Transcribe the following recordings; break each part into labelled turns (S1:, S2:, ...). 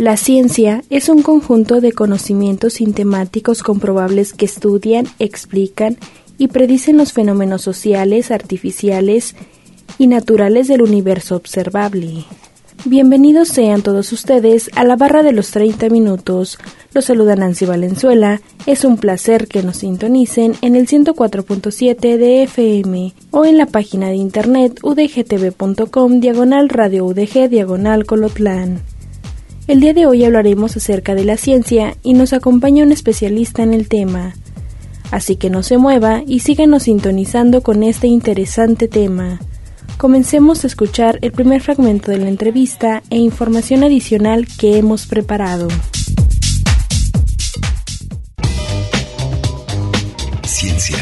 S1: La ciencia es un conjunto de conocimientos sintemáticos comprobables que estudian, explican y predicen los fenómenos sociales, artificiales y naturales del universo observable. Bienvenidos sean todos ustedes a la barra de los 30 minutos. Los saluda Nancy Valenzuela. Es un placer que nos sintonicen en el 104.7 de FM o en la página de internet udgtv.com diagonal radio udg diagonal colotlán. El día de hoy hablaremos acerca de la ciencia y nos acompaña un especialista en el tema. Así que no se mueva y síganos sintonizando con este interesante tema. Comencemos a escuchar el primer fragmento de la entrevista e información adicional que hemos preparado.
S2: Ciencia,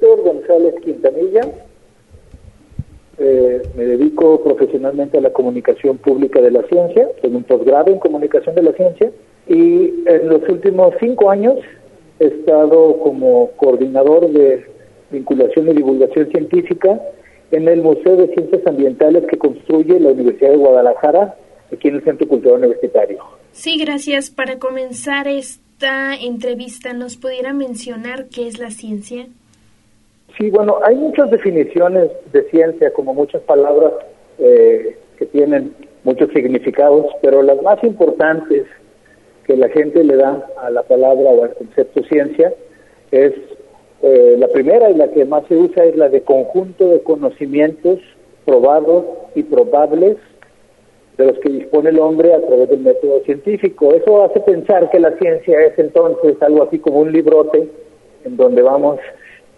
S3: González Quintanilla. Eh, me dedico profesionalmente a la comunicación pública de la ciencia, tengo un posgrado en comunicación de la ciencia y en los últimos cinco años he estado como coordinador de vinculación y divulgación científica en el Museo de Ciencias Ambientales que construye la Universidad de Guadalajara, aquí en el Centro Cultural Universitario.
S1: Sí, gracias. Para comenzar esta entrevista, ¿nos pudiera mencionar qué es la ciencia?
S3: Sí, bueno, hay muchas definiciones de ciencia, como muchas palabras eh, que tienen muchos significados, pero las más importantes que la gente le da a la palabra o al concepto ciencia es eh, la primera y la que más se usa es la de conjunto de conocimientos probados y probables de los que dispone el hombre a través del método científico. Eso hace pensar que la ciencia es entonces algo así como un librote en donde vamos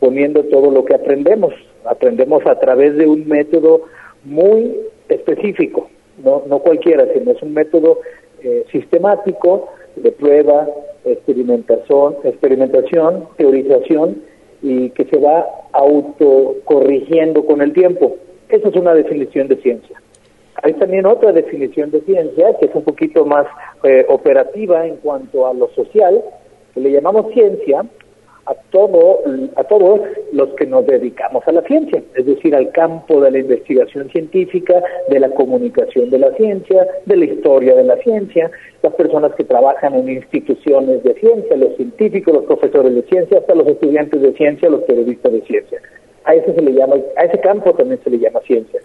S3: poniendo todo lo que aprendemos. Aprendemos a través de un método muy específico, no, no cualquiera, sino es un método eh, sistemático de prueba, experimentación, experimentación, teorización y que se va autocorrigiendo con el tiempo. Esa es una definición de ciencia. Hay también otra definición de ciencia que es un poquito más eh, operativa en cuanto a lo social, que le llamamos ciencia a todo a todos los que nos dedicamos a la ciencia, es decir, al campo de la investigación científica, de la comunicación de la ciencia, de la historia de la ciencia, las personas que trabajan en instituciones de ciencia, los científicos, los profesores de ciencia, hasta los estudiantes de ciencia, los periodistas de ciencia. A ese se le llama a ese campo también se le llama ciencia.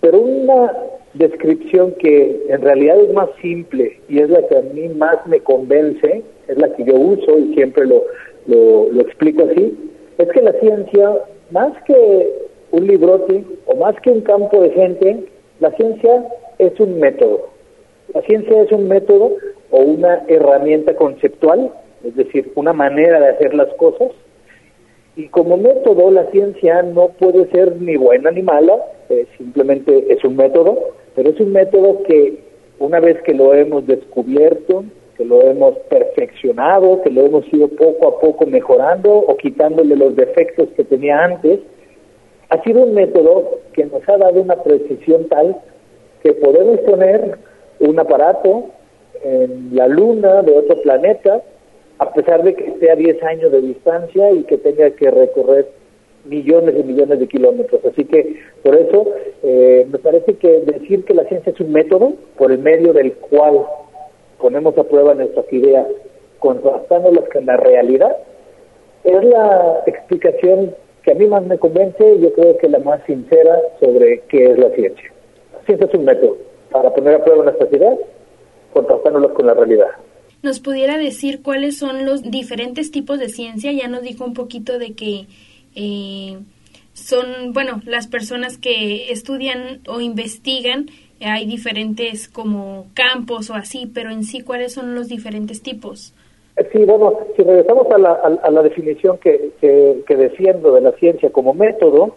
S3: Pero una descripción que en realidad es más simple y es la que a mí más me convence, es la que yo uso y siempre lo, lo, explico así, es que la ciencia, más que un librote o más que un campo de gente, la ciencia es un método. La ciencia es un método o una herramienta conceptual, es decir, una manera de hacer las cosas. Y como método, la ciencia no puede ser ni buena ni mala, eh, simplemente es un método, pero es un método que una vez que lo hemos descubierto, que lo hemos perfeccionado, que lo hemos ido poco a poco mejorando o quitándole los defectos que tenía antes, ha sido un método que nos ha dado una precisión tal que podemos poner un aparato en la luna de otro planeta, a pesar de que esté a 10 años de distancia y que tenga que recorrer millones y millones de kilómetros. Así que por eso eh, me parece que decir que la ciencia es un método por el medio del cual ponemos a prueba nuestras ideas contrastándolas con la realidad, es la explicación que a mí más me convence yo creo que la más sincera sobre qué es la ciencia. La ciencia es un método para poner a prueba nuestras ideas contrastándolas con la realidad.
S1: ¿Nos pudiera decir cuáles son los diferentes tipos de ciencia? Ya nos dijo un poquito de que eh, son, bueno, las personas que estudian o investigan, hay diferentes como campos o así, pero en sí, ¿cuáles son los diferentes tipos?
S3: Sí, bueno, si regresamos a la, a, la definición que, que, que defiendo de la ciencia como método,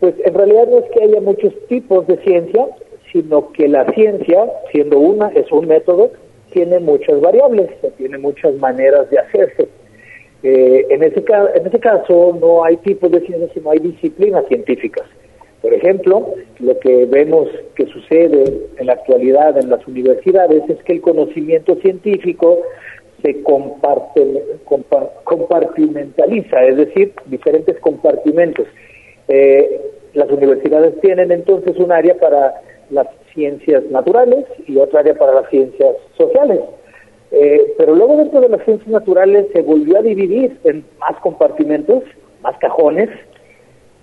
S3: pues en realidad no es que haya muchos tipos de ciencia, sino que la ciencia, siendo una, es un método, tiene muchas variables, tiene muchas maneras de hacerse. Eh, en, ese, en ese caso no hay tipos de ciencia, sino hay disciplinas científicas. Por ejemplo, lo que vemos que sucede en la actualidad en las universidades es que el conocimiento científico se comparte, compartimentaliza, es decir, diferentes compartimentos. Eh, las universidades tienen entonces un área para las ciencias naturales y otra área para las ciencias sociales. Eh, pero luego dentro de las ciencias naturales se volvió a dividir en más compartimentos, más cajones,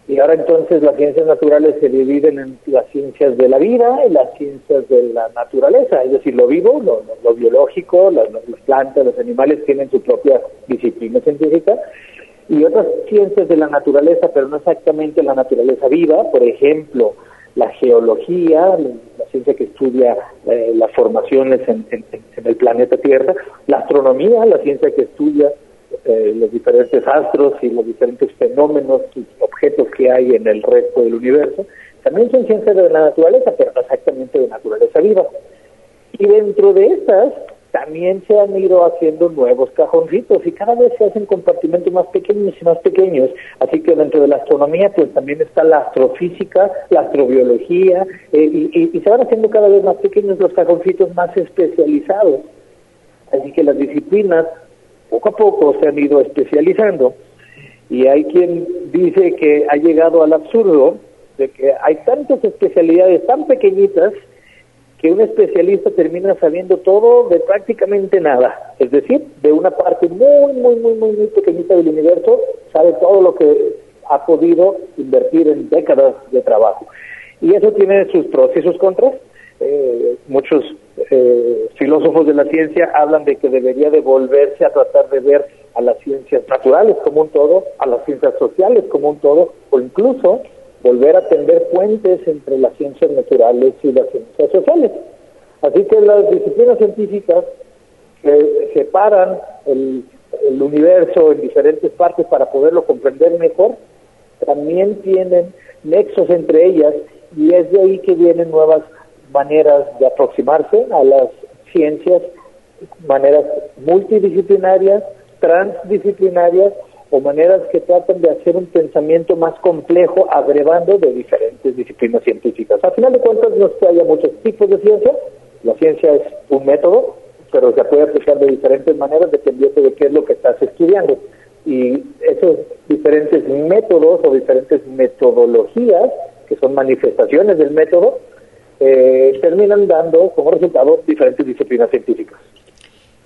S3: y ahora entonces las ciencias naturales se dividen en las ciencias de la vida y las ciencias de la naturaleza, es decir, lo vivo, lo, biológico, las, plantas, los animales tienen su propia disciplina científica, y otras ciencias de la naturaleza, pero no exactamente la naturaleza viva, por ejemplo, la geología, la ciencia que estudia eh, las formaciones en, el planeta Tierra, la astronomía, la ciencia que estudia eh, los diferentes astros y los diferentes fenómenos y objetos que hay en el resto del universo, también son ciencias de la naturaleza, pero no exactamente de naturaleza viva. Y dentro de estas también se han ido haciendo nuevos cajoncitos y cada vez se hacen compartimentos más pequeños y más pequeños. Así que dentro de la astronomía pues también está la astrofísica, la astrobiología eh, y, se van haciendo cada vez más pequeños los cajoncitos más especializados. Así que las disciplinas poco a poco se han ido especializando y hay quien dice que ha llegado al absurdo de que hay tantas especialidades tan pequeñitas que un especialista termina sabiendo todo de prácticamente nada. Es decir, de una parte muy, muy, muy, muy, muy pequeñita del universo, sabe todo lo que ha podido invertir en décadas de trabajo. Y eso tiene sus pros y sus contras. Eh, muchos eh, filósofos de la ciencia hablan de que debería de volverse a tratar de ver a las ciencias naturales como un todo, a las ciencias sociales como un todo, o incluso volver a tender puentes entre las ciencias naturales y las ciencias sociales. Así que las disciplinas científicas que separan el, el universo en diferentes partes para poderlo comprender mejor, también tienen nexos entre ellas y es de ahí que vienen nuevas maneras de aproximarse a las ciencias, maneras multidisciplinarias, transdisciplinarias o maneras que tratan de hacer un pensamiento más complejo agrevando de diferentes disciplinas científicas. Al final de cuentas no es que haya muchos tipos de ciencia, la ciencia es un método, pero se puede aplicar de diferentes maneras dependiendo de qué es lo que estás estudiando. Y esos diferentes métodos o diferentes metodologías, que son manifestaciones del método, eh, terminan dando como resultado diferentes disciplinas científicas.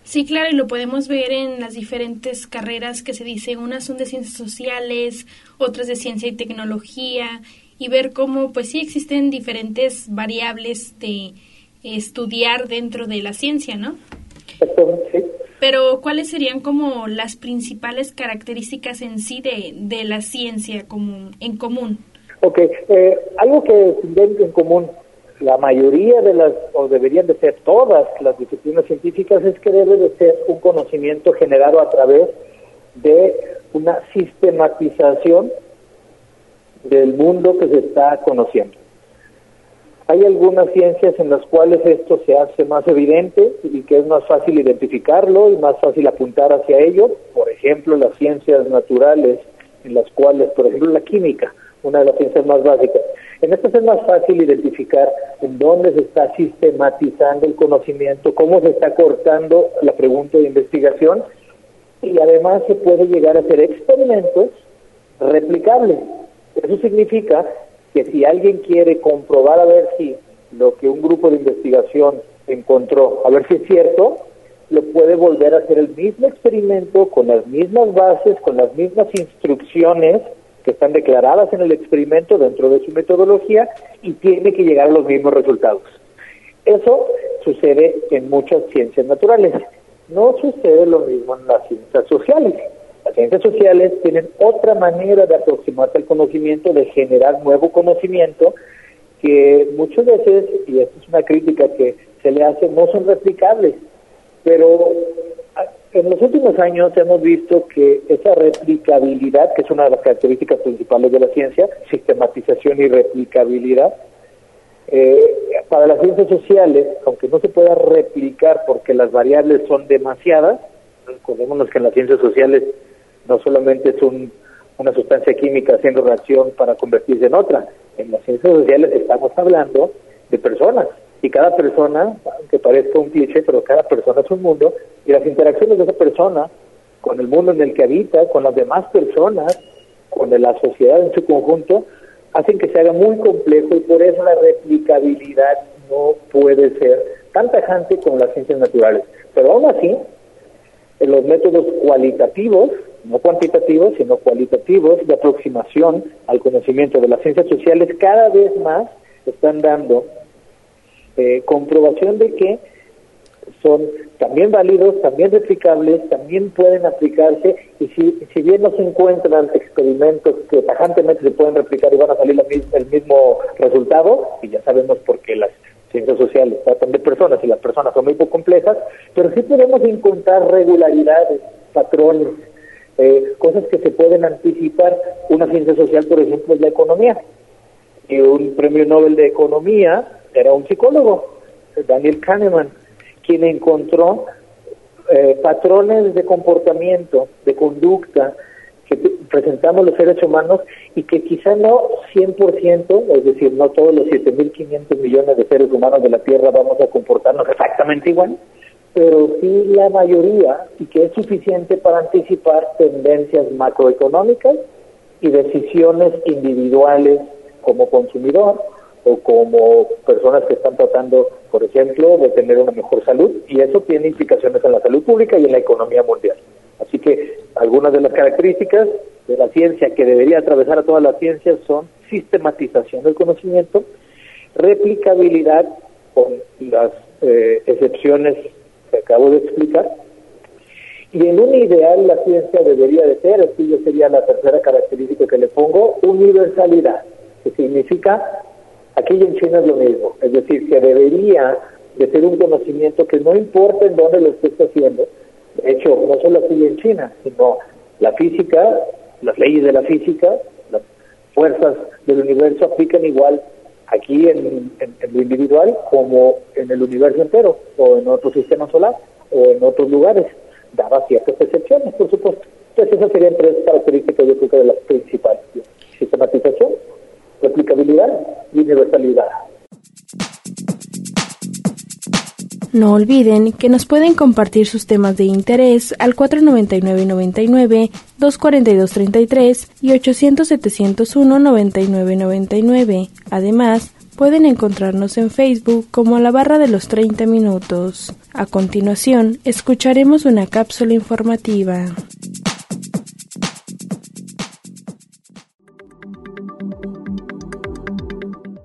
S1: Sí, claro, y lo podemos ver en las diferentes carreras que se dice, unas son de ciencias sociales, otras de ciencia y tecnología, y ver cómo, pues sí, existen diferentes variables de estudiar dentro de la ciencia, ¿no?
S3: Sí.
S1: Pero, ¿cuáles serían como las principales características en sí de, de la ciencia como, en común?
S3: Ok, eh, algo que en común la mayoría de las, o deberían de ser todas las disciplinas científicas, es que debe de ser un conocimiento generado a través de una sistematización del mundo que se está conociendo. Hay algunas ciencias en las cuales esto se hace más evidente y que es más fácil identificarlo y más fácil apuntar hacia ello. Por ejemplo, las ciencias naturales, en las cuales, por ejemplo, la química, una de las ciencias más básicas. En estas es más fácil identificar en dónde se está sistematizando el conocimiento, cómo se está cortando la pregunta de investigación y además se puede llegar a hacer experimentos replicables. Eso significa que si alguien quiere comprobar a ver si lo que un grupo de investigación encontró, a ver si es cierto, lo puede volver a hacer el mismo experimento con las mismas bases, con las mismas instrucciones que están declaradas en el experimento dentro de su metodología y tiene que llegar a los mismos resultados. Eso sucede en muchas ciencias naturales. No sucede lo mismo en las ciencias sociales. Las ciencias sociales tienen otra manera de aproximarse al conocimiento, de generar nuevo conocimiento, que muchas veces, y esto es una crítica que se le hace, no son replicables. Pero en los últimos años hemos visto que esa replicabilidad, que es una de las características principales de la ciencia, sistematización y replicabilidad, Eh, para las ciencias sociales, aunque no se pueda replicar porque las variables son demasiadas, recordémonos que en las ciencias sociales no solamente es un, una sustancia química haciendo reacción para convertirse en otra, en las ciencias sociales estamos hablando de personas, y cada persona, aunque parezca un cliché, pero cada persona es un mundo, y las interacciones de esa persona con el mundo en el que habita, con las demás personas, con la sociedad en su conjunto, hacen que se haga muy complejo y por eso la replicabilidad no puede ser tan tajante como las ciencias naturales. Pero aún así, en los métodos cualitativos, no cuantitativos, sino cualitativos de aproximación al conocimiento de las ciencias sociales, cada vez más están dando eh, comprobación de que son también válidos, también replicables, también pueden aplicarse y si, si bien no se encuentran experimentos que tajantemente se pueden replicar y van a salir el mismo resultado, y ya sabemos por qué las ciencias sociales tratan de personas y las personas son muy poco complejas, pero sí podemos encontrar regularidades, patrones, eh, cosas que se pueden anticipar. Una ciencia social, por ejemplo, es la economía. Y un premio Nobel de Economía era un psicólogo, Daniel Kahneman quien encontró eh, patrones de comportamiento, de conducta que presentamos los seres humanos y que quizá no 100%, es decir, no todos los 7.500 millones de seres humanos de la Tierra vamos a comportarnos exactamente igual, pero sí la mayoría y que es suficiente para anticipar tendencias macroeconómicas y decisiones individuales como consumidor o como personas que están tratando, por ejemplo, de tener una mejor salud y eso tiene implicaciones en la salud pública y en la economía mundial. Así que algunas de las características de la ciencia que debería atravesar a todas las ciencias son sistematización del conocimiento, replicabilidad con las eh, excepciones que acabo de explicar, y en un ideal la ciencia debería de ser, así yo sería la tercera característica que le pongo, universalidad, que significa Aquí en China es lo mismo, es decir, que debería de ser un conocimiento que no importa en dónde lo estés haciendo, de hecho, no solo aquí en China, sino la física, las leyes de la física, las fuerzas del universo aplican igual aquí en, lo individual como en el universo entero, o en otro sistema solar, o en otros lugares, dadas ciertas excepciones, por supuesto. Entonces, esas serían tres características, yo creo que de las principales. Sistematización, replicabilidad y universalidad.
S1: No olviden que nos pueden compartir sus temas de interés al 499-99, 242-33 y 800-701-9999. Además, pueden encontrarnos en Facebook como la barra de los 30 minutos. A continuación, escucharemos una cápsula informativa.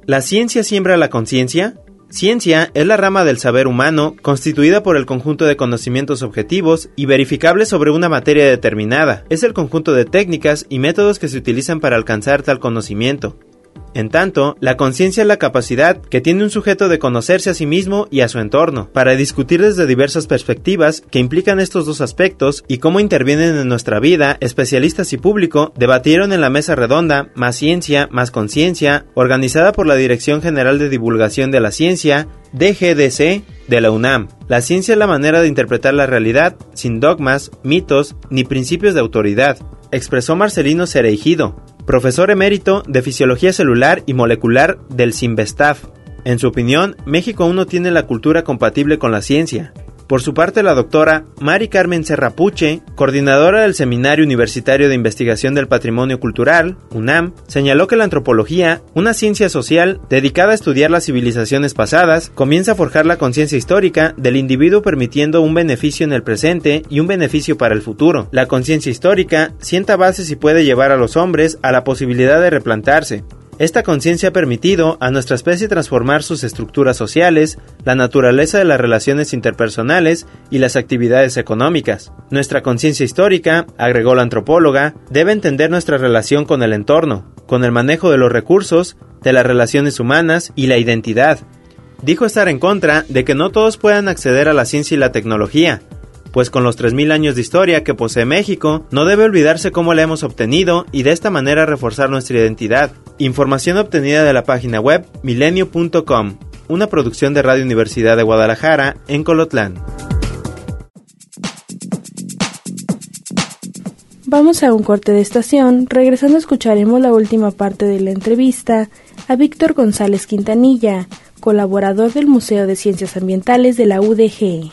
S4: ¿La ciencia siembra la conciencia? Ciencia es la rama del saber humano constituida por el conjunto de conocimientos objetivos y verificables sobre una materia determinada. Es el conjunto de técnicas y métodos que se utilizan para alcanzar tal conocimiento. En tanto, la conciencia es la capacidad que tiene un sujeto de conocerse a sí mismo y a su entorno, para discutir desde diversas perspectivas que implican estos dos aspectos y cómo intervienen en nuestra vida, especialistas y público debatieron en la mesa redonda Más Ciencia, Más Conciencia, organizada por la Dirección General de Divulgación de la Ciencia, DGDC, de la UNAM. La ciencia es la manera de interpretar la realidad sin dogmas, mitos ni principios de autoridad, expresó Marcelino Cereijido, profesor emérito de Fisiología Celular y Molecular del CIMBESTAF. En su opinión, México aún no tiene la cultura compatible con la ciencia. Por su parte, la doctora Mari Carmen Serrapuche, coordinadora del Seminario Universitario de Investigación del Patrimonio Cultural, UNAM, señaló que la antropología, una ciencia social dedicada a estudiar las civilizaciones pasadas, comienza a forjar la conciencia histórica del individuo permitiendo un beneficio en el presente y un beneficio para el futuro. La conciencia histórica sienta bases y puede llevar a los hombres a la posibilidad de replantarse, esta conciencia ha permitido a nuestra especie transformar sus estructuras sociales, la naturaleza de las relaciones interpersonales y las actividades económicas. Nuestra conciencia histórica, agregó la antropóloga, debe entender nuestra relación con el entorno, con el manejo de los recursos, de las relaciones humanas y la identidad. Dijo estar en contra de que no todos puedan acceder a la ciencia y la tecnología, pues con los 3.000 años de historia que posee México, no debe olvidarse cómo la hemos obtenido y de esta manera reforzar nuestra identidad. Información obtenida de la página web milenio.com, una producción de Radio Universidad de Guadalajara en Colotlán.
S1: Vamos a un corte de estación, regresando escucharemos la última parte de la entrevista a Víctor González Quintanilla, colaborador del Museo de Ciencias Ambientales de la UDG.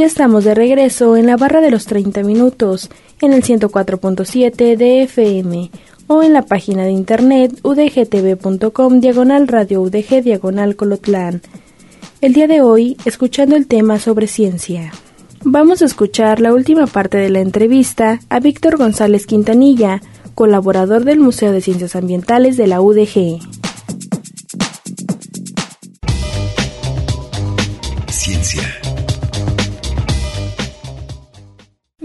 S1: Ya estamos de regreso en la barra de los 30 minutos, en el 104.7 de FM o en la página de internet udgtv.com diagonal radio udg diagonal colotlán. El día de hoy, escuchando el tema sobre ciencia. Vamos a escuchar la última parte de la entrevista a Víctor González Quintanilla, colaborador del Museo de Ciencias Ambientales de la UDG.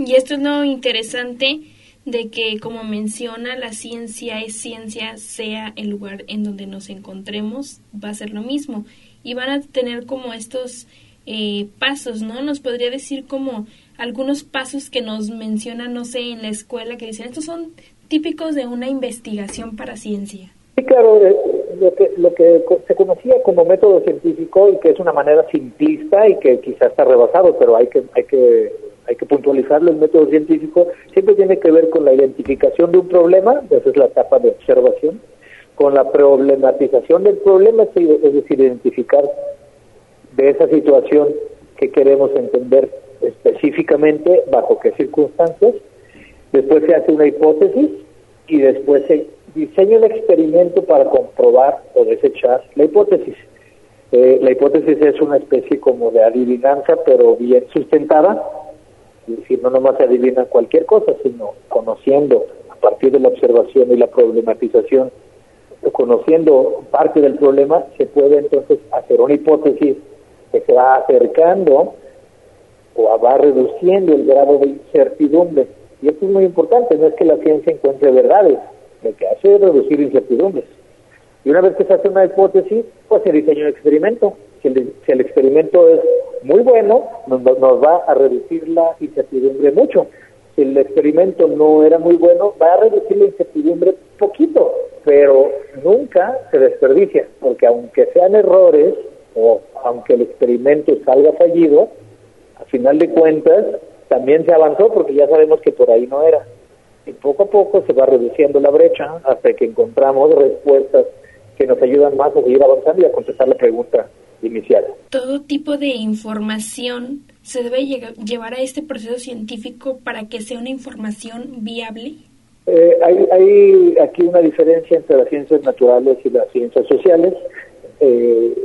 S5: Y esto es lo interesante de que, como menciona, la ciencia es ciencia, sea el lugar en donde nos encontremos, va a ser lo mismo. Y van a tener como estos eh, pasos, ¿no? Nos podría decir como algunos pasos que nos mencionan, no sé, en la escuela, que dicen, estos son típicos de una investigación para ciencia.
S3: Sí, claro, eh, lo que, lo que se conocía como método científico y que es una manera simplista y que quizás está rebasado, pero hay que, hay que hay que puntualizarlo, el método científico siempre tiene que ver con la identificación de un problema, esa es la etapa de observación, con la problematización del problema, es decir, identificar de esa situación que queremos entender específicamente, bajo qué circunstancias, después se hace una hipótesis y después se diseña un experimento para comprobar o desechar la hipótesis. Eh, la hipótesis es una especie como de adivinanza, pero bien sustentada, es decir, no nomás se adivina cualquier cosa, sino conociendo a partir de la observación y la problematización, conociendo parte del problema, se puede entonces hacer una hipótesis que se va acercando o va reduciendo el grado de incertidumbre. Y esto es muy importante, no es que la ciencia encuentre verdades, lo que hace es reducir incertidumbres. Y una vez que se hace una hipótesis, pues se diseña un experimento. Si el, experimento es muy bueno, nos, nos va a reducir la incertidumbre mucho. Si el experimento no era muy bueno, va a reducir la incertidumbre poquito, pero nunca se desperdicia, porque aunque sean errores o aunque el experimento salga fallido, a final de cuentas también se avanzó porque ya sabemos que por ahí no era. Y poco a poco se va reduciendo la brecha hasta que encontramos respuestas que nos ayudan más a seguir avanzando y a contestar la pregunta inicial.
S5: Todo tipo de información se debe llevar a este proceso científico para que sea una información viable.
S3: Eh, hay, hay, aquí una diferencia entre las ciencias naturales y las ciencias sociales. Eh,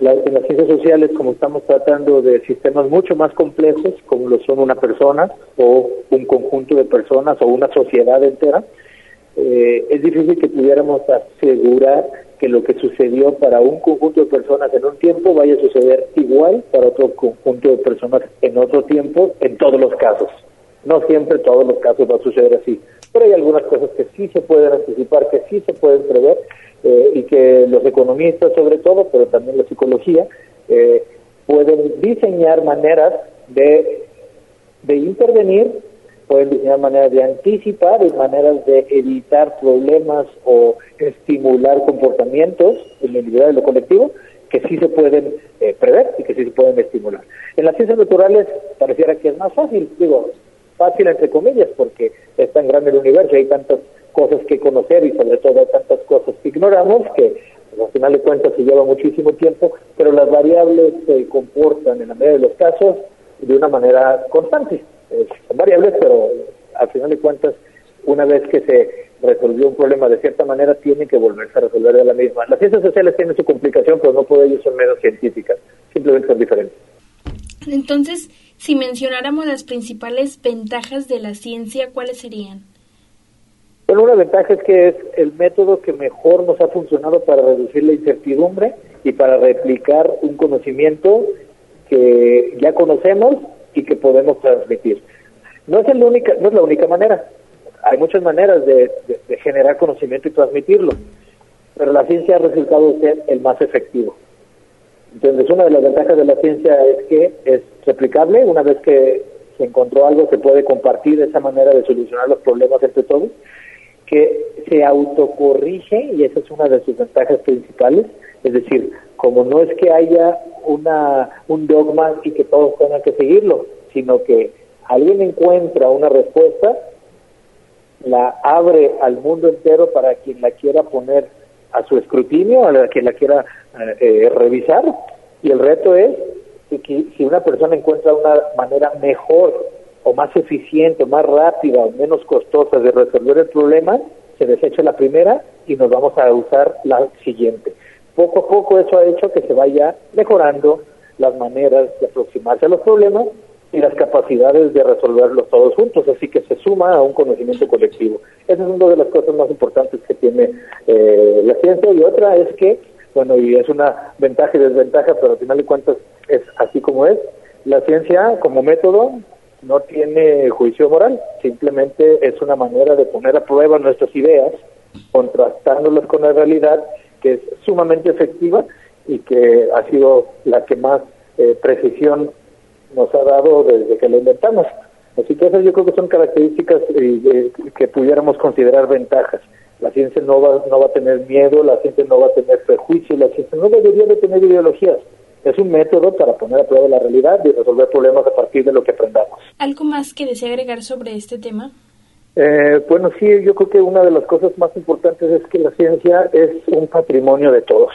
S3: la, en las ciencias sociales, como estamos tratando de sistemas mucho más complejos, como lo son una persona o un conjunto de personas o una sociedad entera, eh, es difícil que pudiéramos asegurar que lo que sucedió para un conjunto de personas en un tiempo vaya a suceder igual para otro conjunto de personas en otro tiempo, en todos los casos. No siempre todos los casos va a suceder así, pero hay algunas cosas que sí se pueden anticipar, que sí se pueden prever eh, y que los economistas sobre todo, pero también la psicología, eh, pueden diseñar maneras de, de intervenir pueden diseñar maneras de anticipar y maneras de evitar problemas o estimular comportamientos en lo individual y lo colectivo que sí se pueden eh, prever y que sí se pueden estimular. En las ciencias naturales pareciera que es más fácil, digo, fácil entre comillas, porque es tan grande el universo y hay tantas cosas que conocer y sobre todo hay tantas cosas que ignoramos que pues, al final de cuentas se lleva muchísimo tiempo, pero las variables se comportan en la mayoría de los casos de una manera constante son variables, pero al final de cuentas, una vez que se resolvió un problema de cierta manera, tiene que volverse a resolver de la misma. Las ciencias sociales tienen su complicación, pero no por ello son menos científicas, simplemente son diferentes.
S5: Entonces, Si mencionáramos las principales ventajas de la ciencia, ¿cuáles serían?
S3: Bueno, una ventaja es que es el método que mejor nos ha funcionado para reducir la incertidumbre y para replicar un conocimiento que ya conocemos y que podemos transmitir. No es, el única, no es la única manera. Hay muchas maneras de, generar conocimiento y transmitirlo, pero la ciencia ha resultado ser el más efectivo. Entonces, una de las ventajas de la ciencia es que es replicable. Una vez que se encontró algo, se puede compartir esa manera de solucionar los problemas entre todos, que se autocorrige, y esa es una de sus ventajas principales. Es decir, como no es que haya una, un dogma y que todos tengan que seguirlo, sino que alguien encuentra una respuesta, la abre al mundo entero para quien la quiera poner a su escrutinio, a quien la quiera eh, eh, revisar. Y el reto es que si una persona encuentra una manera mejor o más eficiente, más rápida o menos costosa de resolver el problema, se desecha la primera y nos vamos a usar la siguiente. Poco a poco eso ha hecho que se vaya mejorando las maneras de aproximarse a los problemas y las capacidades de resolverlos todos juntos, así que se suma a un conocimiento colectivo. Esa es una de las cosas más importantes que tiene eh, la ciencia y otra es que, bueno, y es una ventaja y desventaja, pero al final de cuentas es así como es, la ciencia como método no tiene juicio moral, simplemente es una manera de poner a prueba nuestras ideas, contrastándolas con la realidad, que es sumamente efectiva y que ha sido la que más eh, precisión nos ha dado desde que lo inventamos. Así que esas yo creo que son características eh, que pudiéramos considerar ventajas. La ciencia no va, no va a tener miedo, la ciencia no va a tener prejuicios, la ciencia no debería de tener ideologías. Es un método para poner a prueba la realidad y resolver problemas a partir de lo que aprendamos.
S5: ¿Algo más que desea agregar sobre este tema?
S3: Eh, bueno, sí, yo creo que una de las cosas más importantes es que la ciencia es un patrimonio de todos.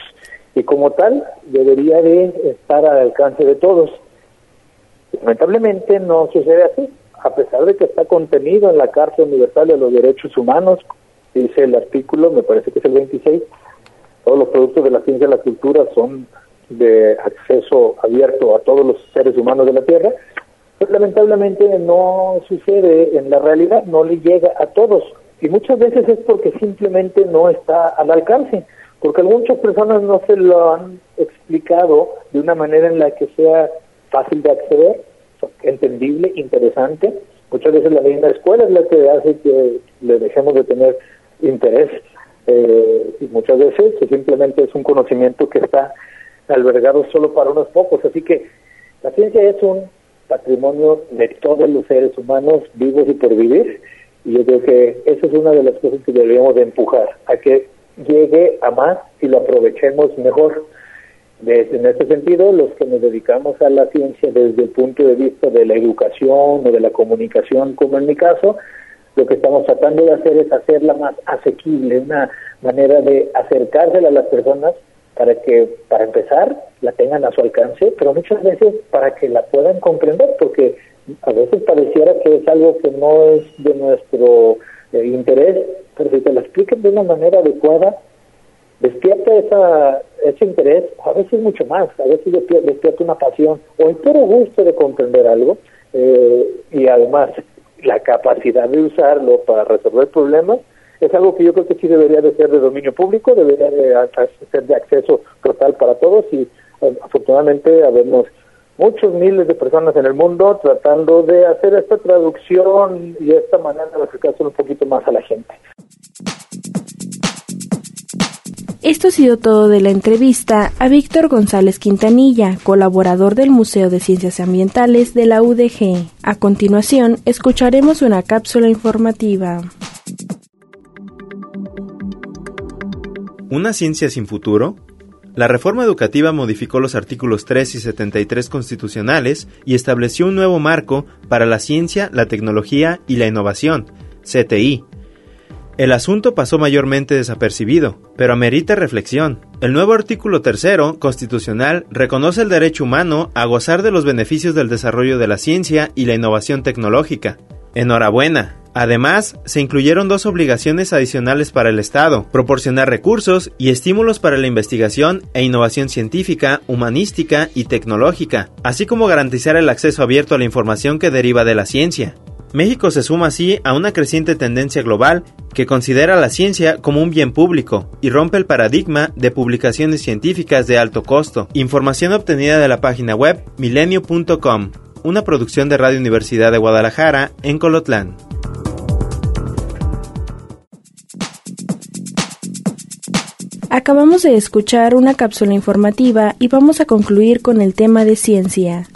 S3: Y como tal debería de estar al alcance de todos. Lamentablemente no sucede así, a pesar de que está contenido en la Carta Universal de los Derechos Humanos, dice el artículo, me parece que es el 26, todos los productos de la ciencia y la cultura son de acceso abierto a todos los seres humanos de la Tierra, lamentablemente no sucede en la realidad, no le llega a todos. Y muchas veces es porque simplemente no está al alcance, porque muchas personas no se lo han explicado de una manera en la que sea fácil de acceder, entendible, interesante. Muchas veces la misma escuela es la que hace que le dejemos de tener interés eh, y muchas veces simplemente es un conocimiento que está albergado solo para unos pocos. Así que la ciencia es un patrimonio de todos los seres humanos vivos y por vivir. Y yo creo que esa es una de las cosas que deberíamos de empujar, a que llegue a más y lo aprovechemos mejor. En este sentido, los que nos dedicamos a la ciencia desde el punto de vista de la educación o de la comunicación, como en mi caso, lo que estamos tratando de hacer es hacerla más asequible, una manera de acercársela a las personas para que, para empezar, la tengan a su alcance, pero muchas veces para que la puedan comprender, porque a veces pareciera que es algo que no es de nuestro eh, interés, pero si te lo expliquen de una manera adecuada, despierta esa, ese interés, a veces mucho más, a veces despierta una pasión o el puro gusto de comprender algo eh, y además la capacidad de usarlo para resolver problemas es algo que yo creo que sí debería de ser de dominio público, debería de ser de acceso total para todos y eh, afortunadamente habemos muchos miles de personas en el mundo tratando de hacer esta traducción y esta manera de acercarse un poquito más a la gente.
S1: Esto ha sido todo de la entrevista a Víctor González Quintanilla, colaborador del Museo de Ciencias Ambientales de la UDG. A continuación, escucharemos una cápsula informativa.
S4: ¿Una ciencia sin futuro? La reforma educativa modificó los artículos 3 y 73 constitucionales y estableció un nuevo marco para la ciencia, la tecnología y la innovación, CTI, el asunto pasó mayormente desapercibido, pero amerita reflexión. El nuevo artículo tercero constitucional reconoce el derecho humano a gozar de los beneficios del desarrollo de la ciencia y la innovación tecnológica. Enhorabuena. Además, se incluyeron dos obligaciones adicionales para el Estado, proporcionar recursos y estímulos para la investigación e innovación científica, humanística y tecnológica, así como garantizar el acceso abierto a la información que deriva de la ciencia. México se suma así a una creciente tendencia global que considera la ciencia como un bien público y rompe el paradigma de publicaciones científicas de alto costo. Información obtenida de la página web milenio.com, una producción de Radio Universidad de Guadalajara en Colotlán.
S1: Acabamos de escuchar una cápsula informativa y vamos a concluir con el tema de ciencia.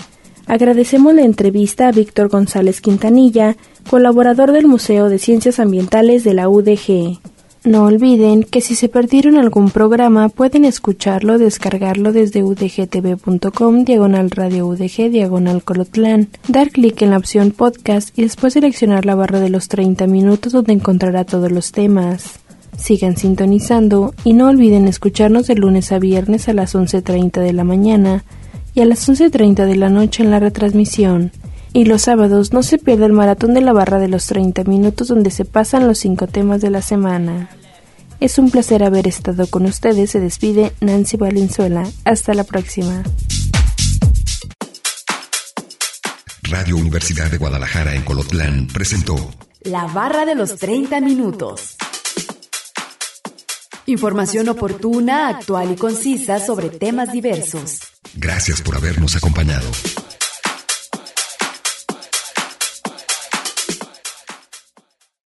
S1: Agradecemos la entrevista a Víctor González Quintanilla, colaborador del Museo de Ciencias Ambientales de la UDG. No olviden que si se perdieron algún programa pueden escucharlo o descargarlo desde udgtv.com diagonal radio udg diagonal colotlán, dar clic en la opción podcast y después seleccionar la barra de los 30 minutos donde encontrará todos los temas. Sigan sintonizando y no olviden escucharnos de lunes a viernes a las 11.30 de la mañana y a las 11.30 de la noche en la retransmisión. Y los sábados no se pierda el maratón de la barra de los 30 minutos donde se pasan los cinco temas de la semana. Es un placer haber estado con ustedes. Se despide Nancy Valenzuela. Hasta la próxima.
S2: Radio Universidad de Guadalajara en Colotlán presentó
S6: La barra de los 30 minutos. Información oportuna, actual y concisa sobre temas diversos.
S2: Gracias por habernos acompañado.